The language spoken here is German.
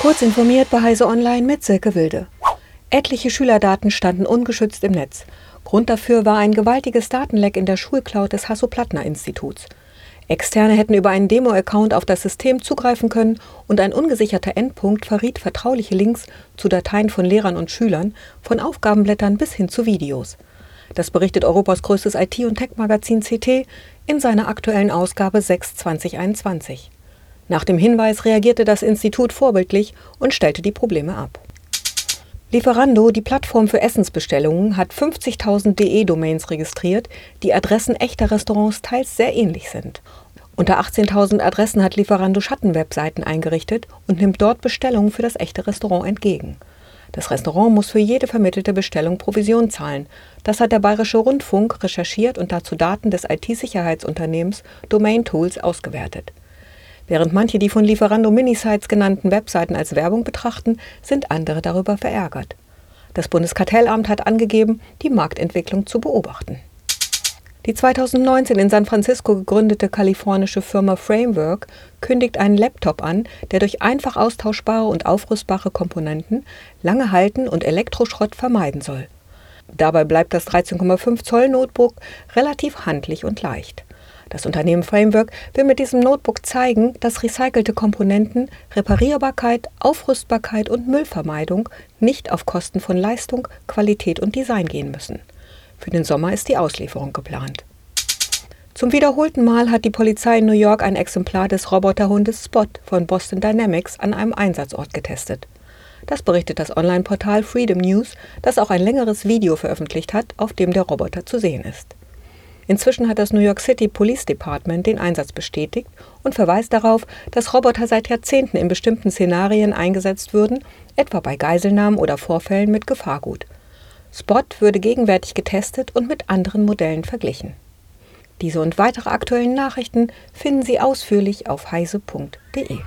Kurz informiert bei Heise Online mit Silke Wilde. Etliche Schülerdaten standen ungeschützt im Netz. Grund dafür war ein gewaltiges Datenleck in der Schulcloud des Hasso-Plattner-Instituts. Externe hätten über einen Demo-Account auf das System zugreifen können und ein ungesicherter Endpunkt verriet vertrauliche Links zu Dateien von Lehrern und Schülern, von Aufgabenblättern bis hin zu Videos. Das berichtet Europas größtes IT- und Tech-Magazin CT in seiner aktuellen Ausgabe 6 2021. Nach dem Hinweis reagierte das Institut vorbildlich und stellte die Probleme ab. Lieferando, die Plattform für Essensbestellungen, hat 50.000 DE-Domains registriert, die Adressen echter Restaurants teils sehr ähnlich sind. Unter 18.000 Adressen hat Lieferando Schattenwebseiten eingerichtet und nimmt dort Bestellungen für das echte Restaurant entgegen. Das Restaurant muss für jede vermittelte Bestellung Provision zahlen. Das hat der Bayerische Rundfunk recherchiert und dazu Daten des IT-Sicherheitsunternehmens Domain Tools ausgewertet. Während manche die von Lieferando Minisites genannten Webseiten als Werbung betrachten, sind andere darüber verärgert. Das Bundeskartellamt hat angegeben, die Marktentwicklung zu beobachten. Die 2019 in San Francisco gegründete kalifornische Firma Framework kündigt einen Laptop an, der durch einfach austauschbare und aufrüstbare Komponenten lange halten und Elektroschrott vermeiden soll. Dabei bleibt das 13,5 Zoll Notebook relativ handlich und leicht. Das Unternehmen Framework will mit diesem Notebook zeigen, dass recycelte Komponenten, Reparierbarkeit, Aufrüstbarkeit und Müllvermeidung nicht auf Kosten von Leistung, Qualität und Design gehen müssen. Für den Sommer ist die Auslieferung geplant. Zum wiederholten Mal hat die Polizei in New York ein Exemplar des Roboterhundes Spot von Boston Dynamics an einem Einsatzort getestet. Das berichtet das Online-Portal Freedom News, das auch ein längeres Video veröffentlicht hat, auf dem der Roboter zu sehen ist. Inzwischen hat das New York City Police Department den Einsatz bestätigt und verweist darauf, dass Roboter seit Jahrzehnten in bestimmten Szenarien eingesetzt würden, etwa bei Geiselnahmen oder Vorfällen mit Gefahrgut. Spot würde gegenwärtig getestet und mit anderen Modellen verglichen. Diese und weitere aktuellen Nachrichten finden Sie ausführlich auf heise.de.